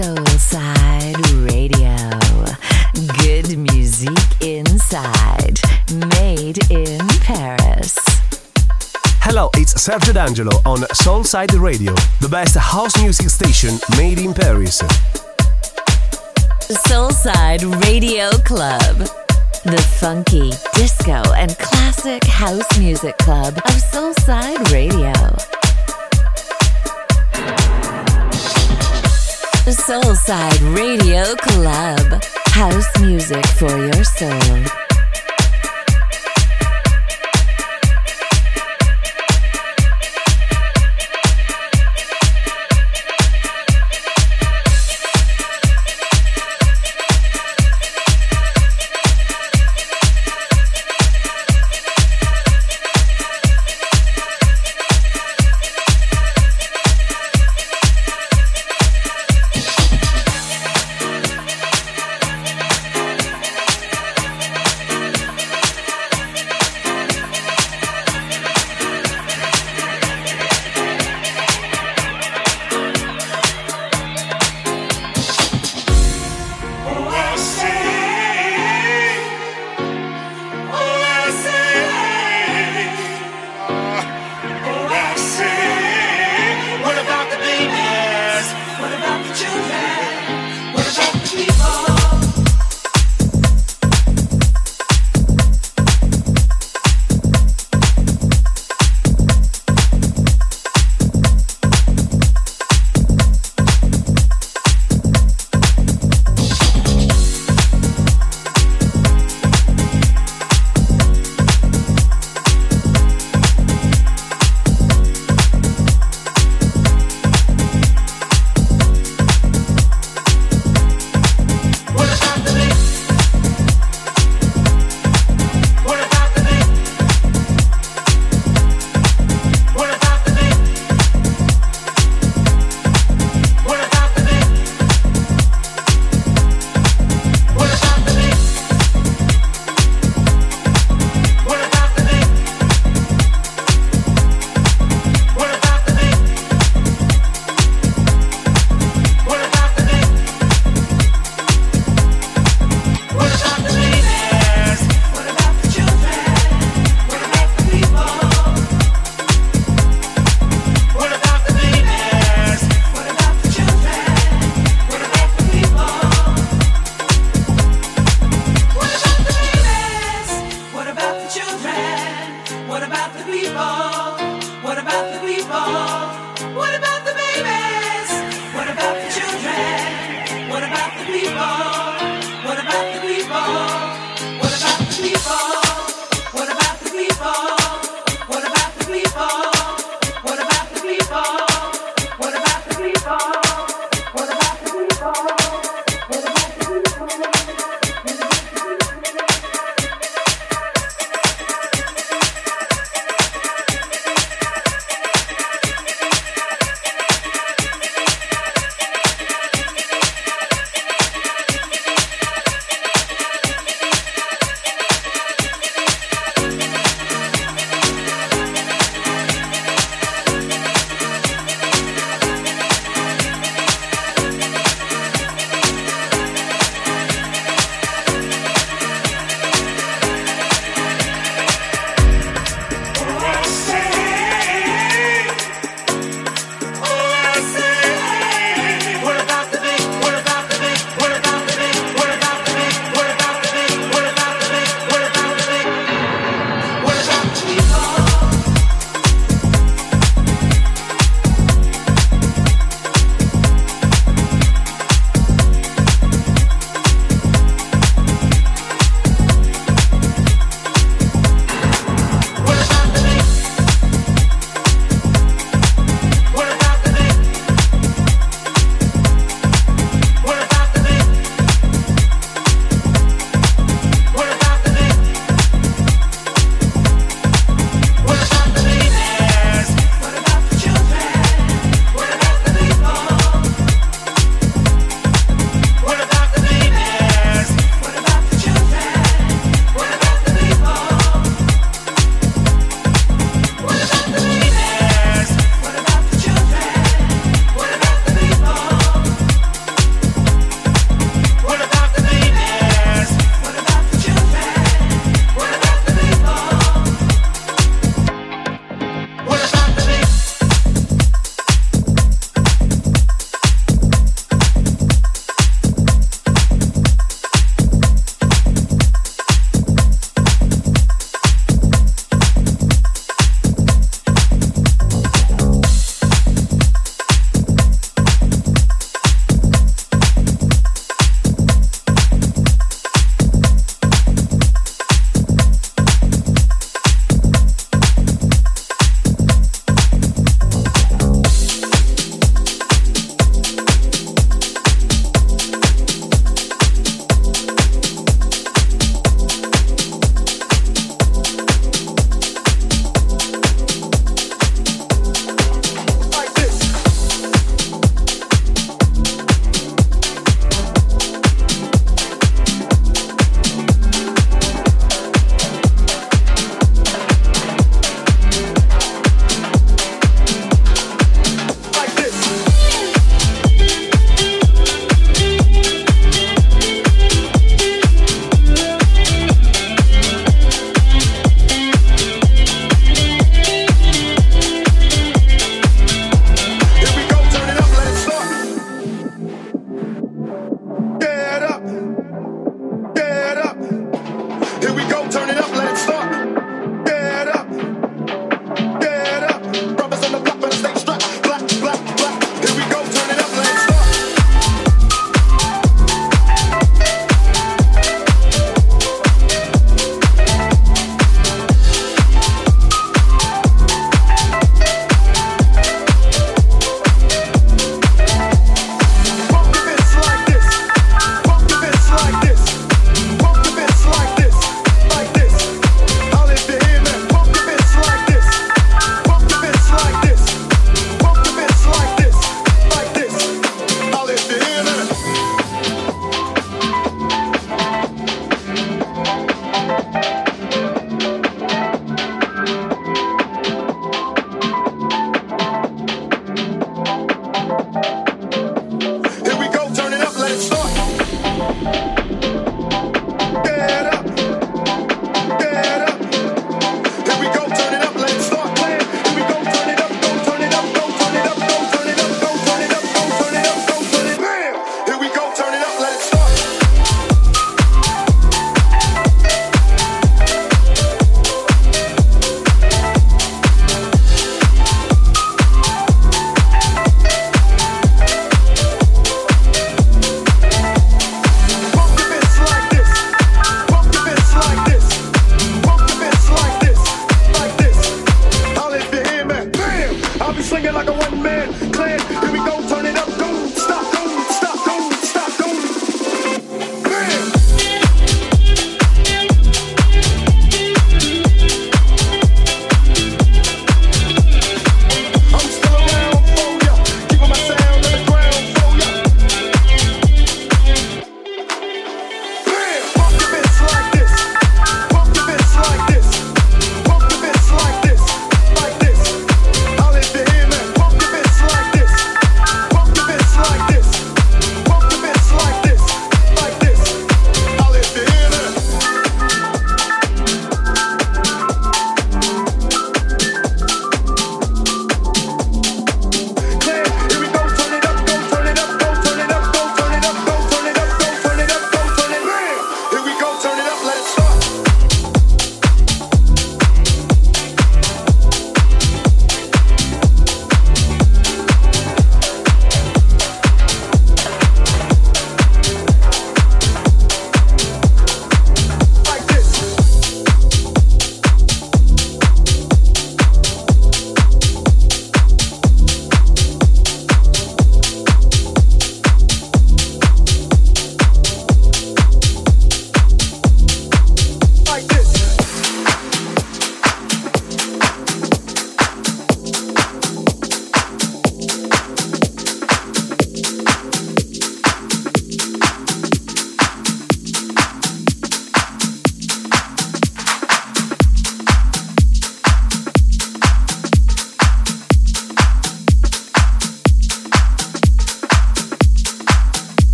Soulside Radio. Good music inside. Made in Paris. Hello, it's Sergio D'Angelo on Soulside Radio, the best house music station made in Paris. Soulside Radio Club. The funky, disco, and classic house music club of Soulside Radio. Soulside Radio Club. House music for your soul.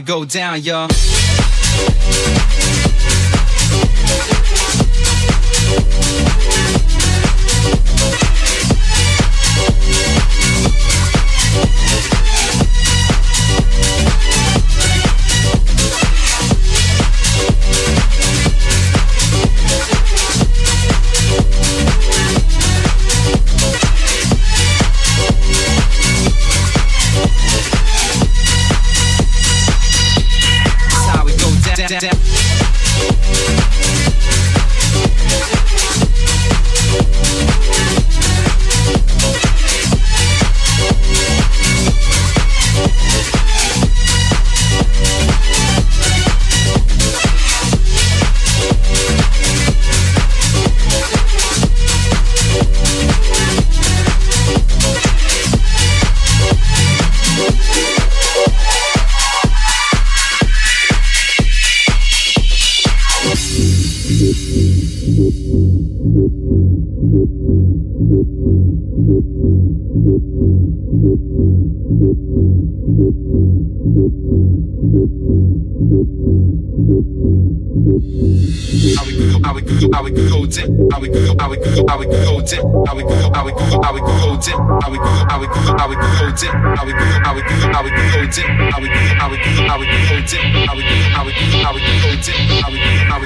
Go down, y'all.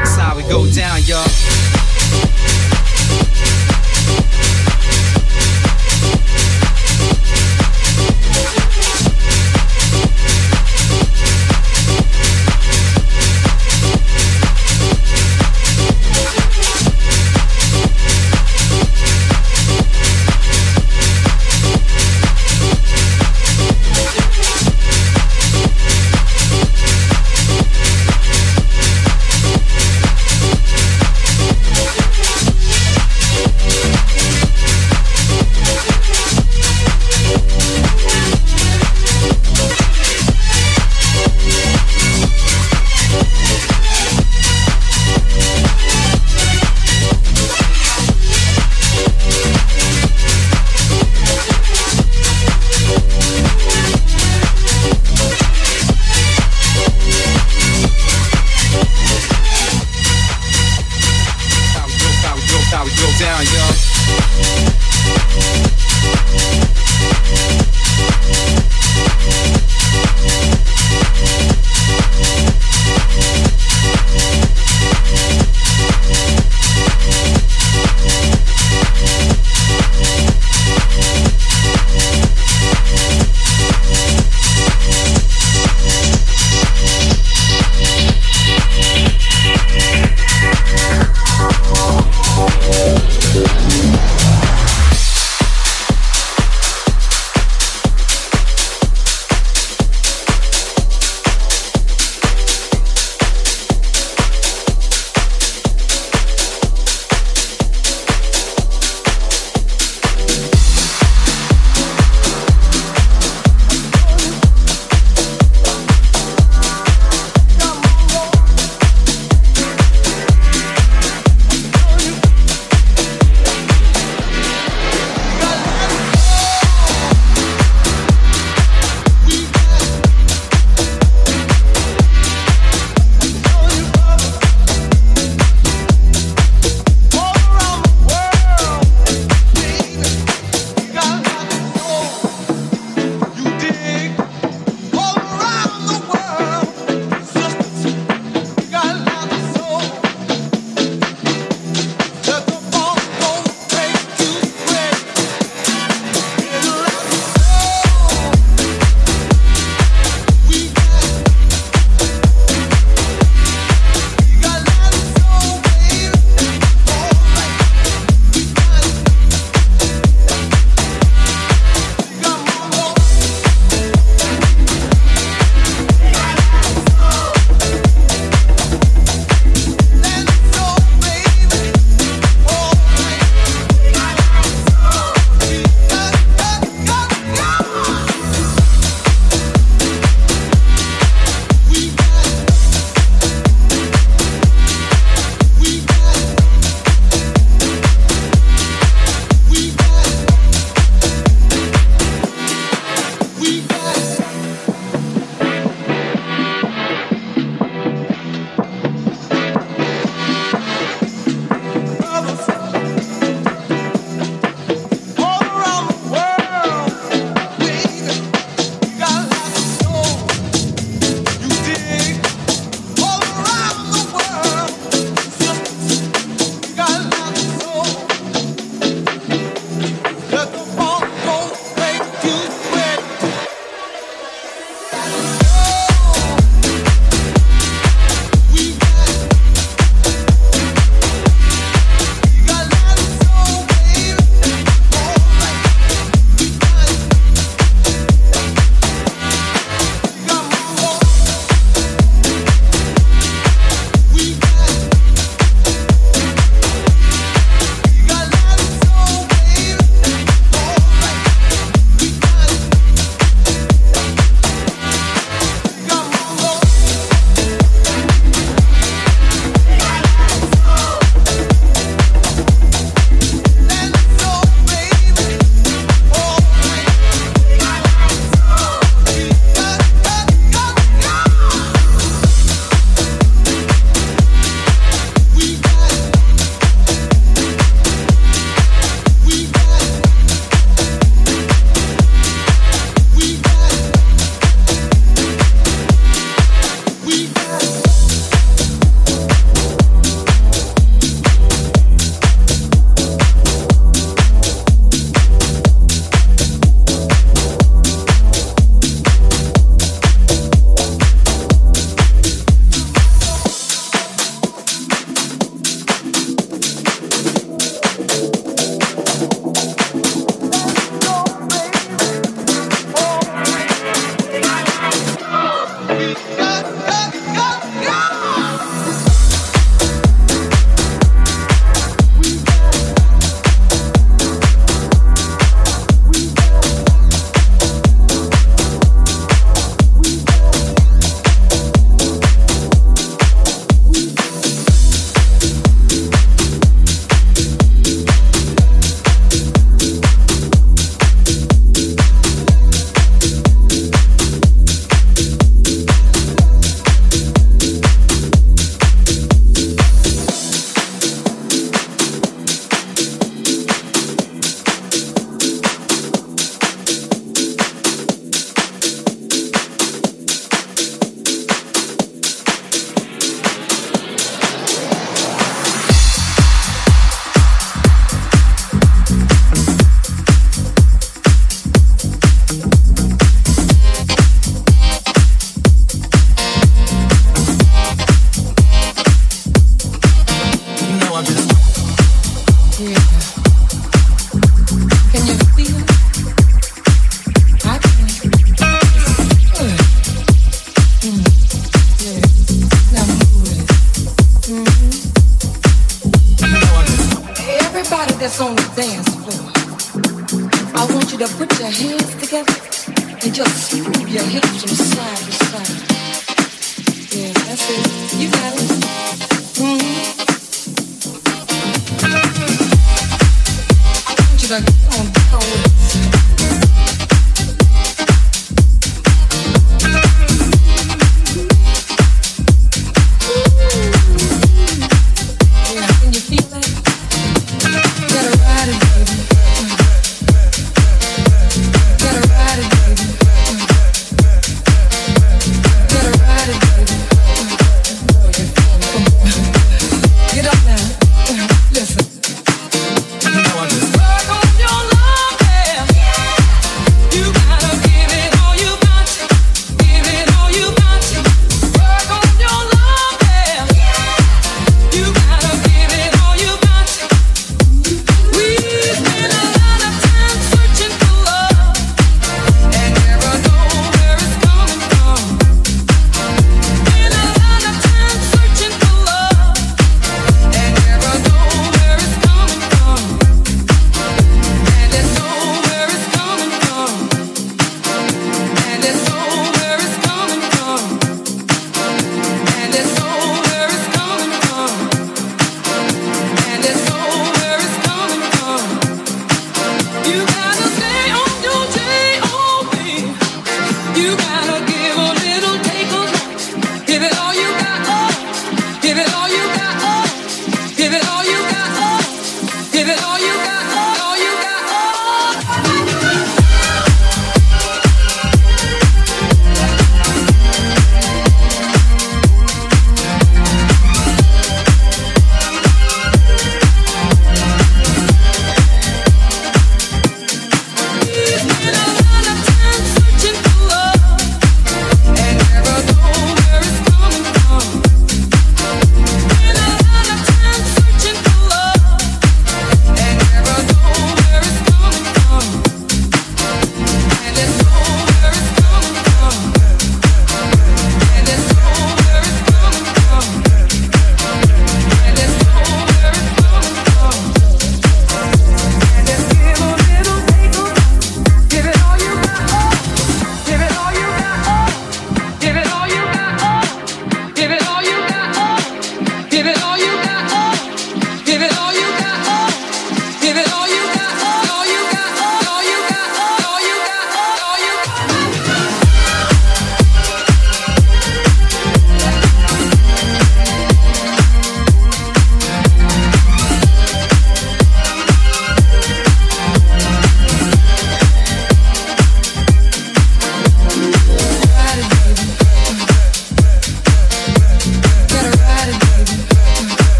That's how we go down, y'all. On, on.